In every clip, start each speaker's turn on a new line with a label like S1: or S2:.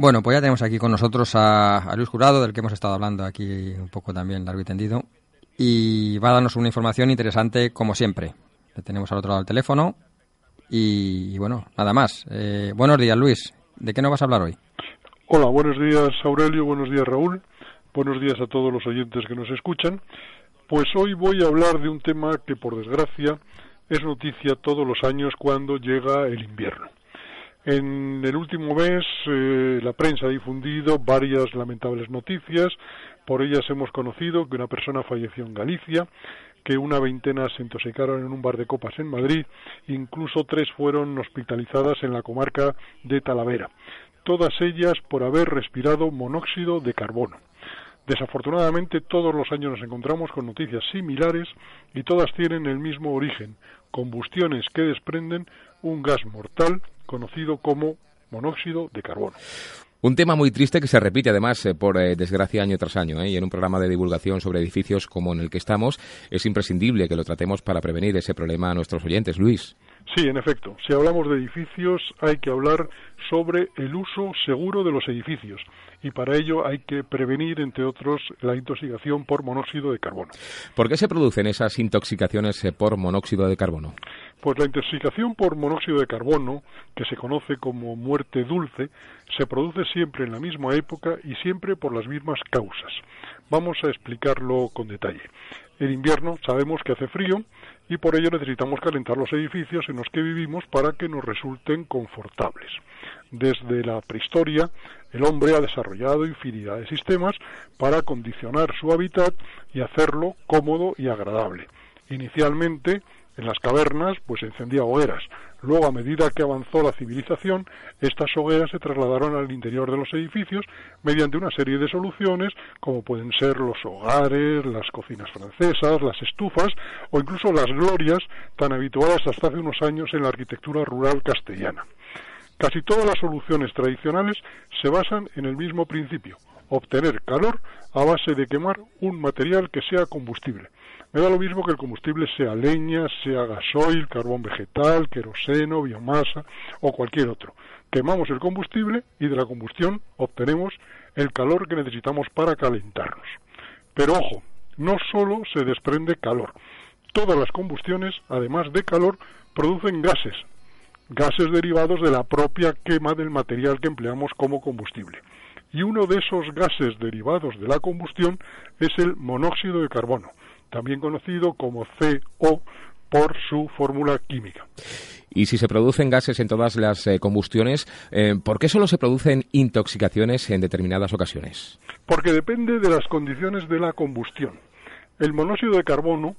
S1: Bueno, pues ya tenemos aquí con nosotros a, Luis Jurado, del que hemos estado hablando aquí un poco también largo y tendido, y va a darnos una información interesante como siempre. Le tenemos al otro lado del teléfono y, bueno, nada más. Eh, buenos días, Luis. ¿De qué nos vas a hablar hoy?
S2: Hola, buenos días, Aurelio. Buenos días, Raúl. Buenos días a todos los oyentes que nos escuchan. Pues hoy voy a hablar de un tema que, por desgracia, es noticia todos los años cuando llega el invierno. En el último mes eh, la prensa ha difundido varias lamentables noticias. Por ellas hemos conocido que una persona falleció en Galicia, que una veintena se intoxicaron en un bar de copas en Madrid, incluso tres fueron hospitalizadas en la comarca de Talavera, todas ellas por haber respirado monóxido de carbono. Desafortunadamente todos los años nos encontramos con noticias similares y todas tienen el mismo origen, combustiones que desprenden un gas mortal conocido como monóxido de carbono.
S3: Un tema muy triste que se repite además, eh, por eh, desgracia, año tras año. ¿eh? Y en un programa de divulgación sobre edificios como en el que estamos, es imprescindible que lo tratemos para prevenir ese problema a nuestros oyentes. Luis.
S2: Sí, en efecto. Si hablamos de edificios, hay que hablar sobre el uso seguro de los edificios y para ello hay que prevenir, entre otros, la intoxicación por monóxido de carbono.
S3: ¿Por qué se producen esas intoxicaciones eh, por monóxido de carbono?
S2: Pues la intoxicación por monóxido de carbono, que se conoce como muerte dulce, se produce siempre en la misma época y siempre por las mismas causas. Vamos a explicarlo con detalle. En invierno sabemos que hace frío y por ello necesitamos calentar los edificios en los que vivimos para que nos resulten confortables. Desde la prehistoria, el hombre ha desarrollado infinidad de sistemas para condicionar su hábitat y hacerlo cómodo y agradable. Inicialmente, en las cavernas, pues encendía hogueras. Luego, a medida que avanzó la civilización, estas hogueras se trasladaron al interior de los edificios mediante una serie de soluciones, como pueden ser los hogares, las cocinas francesas, las estufas o incluso las glorias tan habituadas hasta hace unos años en la arquitectura rural castellana. Casi todas las soluciones tradicionales se basan en el mismo principio, obtener calor a base de quemar un material que sea combustible. Me da lo mismo que el combustible sea leña, sea gasoil, carbón vegetal, queroseno, biomasa o cualquier otro. Quemamos el combustible y de la combustión obtenemos el calor que necesitamos para calentarnos. Pero ojo, no solo se desprende calor. Todas las combustiones, además de calor, producen gases, gases derivados de la propia quema del material que empleamos como combustible. Y uno de esos gases derivados de la combustión es el monóxido de carbono, también conocido como CO por su fórmula química.
S3: Y si se producen gases en todas las eh, combustiones, eh, ¿por qué solo se producen intoxicaciones en determinadas ocasiones?
S2: Porque depende de las condiciones de la combustión. El monóxido de carbono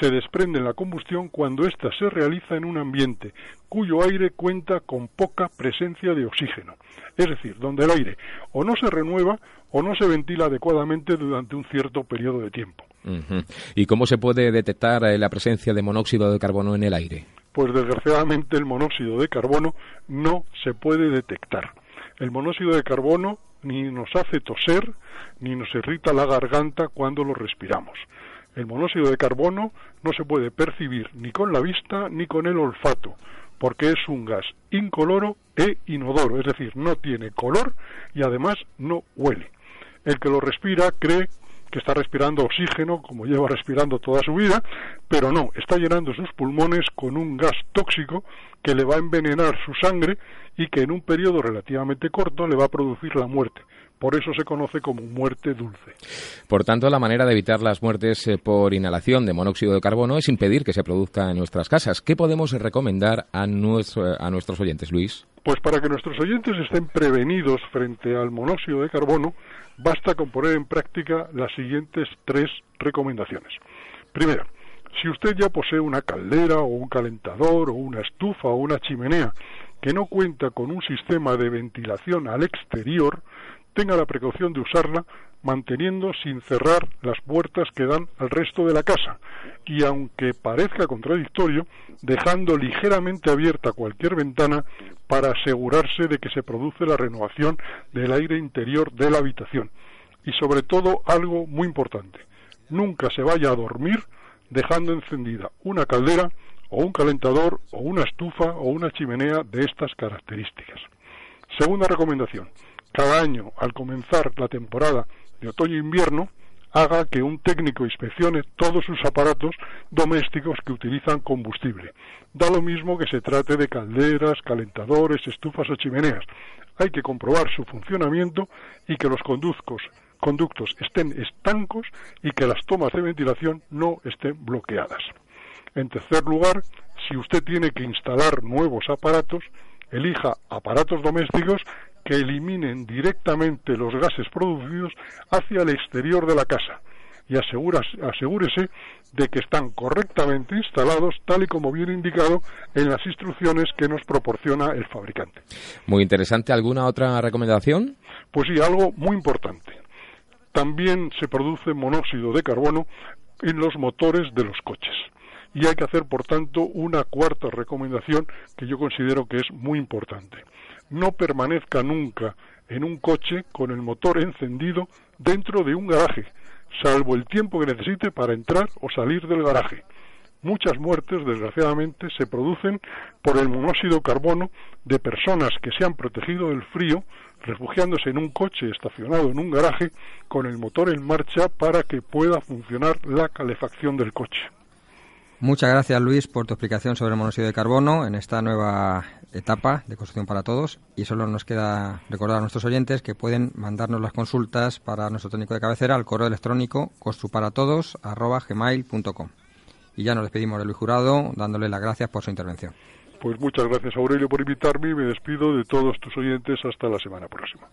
S2: se desprende en la combustión cuando ésta se realiza en un ambiente cuyo aire cuenta con poca presencia de oxígeno, es decir, donde el aire o no se renueva o no se ventila adecuadamente durante un cierto periodo de tiempo.
S3: ¿Y cómo se puede detectar eh, la presencia de monóxido de carbono en el aire?
S2: Pues desgraciadamente el monóxido de carbono no se puede detectar. El monóxido de carbono ni nos hace toser ni nos irrita la garganta cuando lo respiramos. El monóxido de carbono no se puede percibir ni con la vista ni con el olfato, porque es un gas incoloro e inodoro, es decir, no tiene color y además no huele. El que lo respira cree que está respirando oxígeno, como lleva respirando toda su vida, pero no, está llenando sus pulmones con un gas tóxico que le va a envenenar su sangre y que en un periodo relativamente corto le va a producir la muerte. Por eso se conoce como muerte dulce.
S3: Por tanto, la manera de evitar las muertes eh, por inhalación de monóxido de carbono es impedir que se produzca en nuestras casas. ¿Qué podemos recomendar a, a nuestros oyentes, Luis?
S2: Pues para que nuestros oyentes estén prevenidos frente al monóxido de carbono, basta con poner en práctica las siguientes tres recomendaciones. Primera, si usted ya posee una caldera o un calentador o una estufa o una chimenea que no cuenta con un sistema de ventilación al exterior tenga la precaución de usarla manteniendo sin cerrar las puertas que dan al resto de la casa y aunque parezca contradictorio, dejando ligeramente abierta cualquier ventana para asegurarse de que se produce la renovación del aire interior de la habitación. Y sobre todo algo muy importante, nunca se vaya a dormir dejando encendida una caldera o un calentador o una estufa o una chimenea de estas características. Segunda recomendación, cada año al comenzar la temporada de otoño-invierno haga que un técnico inspeccione todos sus aparatos domésticos que utilizan combustible. Da lo mismo que se trate de calderas, calentadores, estufas o chimeneas. Hay que comprobar su funcionamiento y que los conductos, conductos estén estancos y que las tomas de ventilación no estén bloqueadas. En tercer lugar, si usted tiene que instalar nuevos aparatos, elija aparatos domésticos que eliminen directamente los gases producidos hacia el exterior de la casa y asegúrese de que están correctamente instalados tal y como viene indicado en las instrucciones que nos proporciona el fabricante.
S3: Muy interesante. ¿Alguna otra recomendación?
S2: Pues sí, algo muy importante. También se produce monóxido de carbono en los motores de los coches. Y hay que hacer, por tanto, una cuarta recomendación que yo considero que es muy importante no permanezca nunca en un coche con el motor encendido dentro de un garaje, salvo el tiempo que necesite para entrar o salir del garaje. Muchas muertes, desgraciadamente, se producen por el monóxido de carbono de personas que se han protegido del frío refugiándose en un coche estacionado en un garaje con el motor en marcha para que pueda funcionar la calefacción del coche.
S1: Muchas gracias Luis por tu explicación sobre el monóxido de carbono en esta nueva etapa de construcción para todos y solo nos queda recordar a nuestros oyentes que pueden mandarnos las consultas para nuestro técnico de cabecera al correo electrónico construparatodos@gmail.com. Y ya nos despedimos de Luis Jurado dándole las gracias por su intervención.
S2: Pues muchas gracias Aurelio por invitarme y me despido de todos tus oyentes hasta la semana próxima.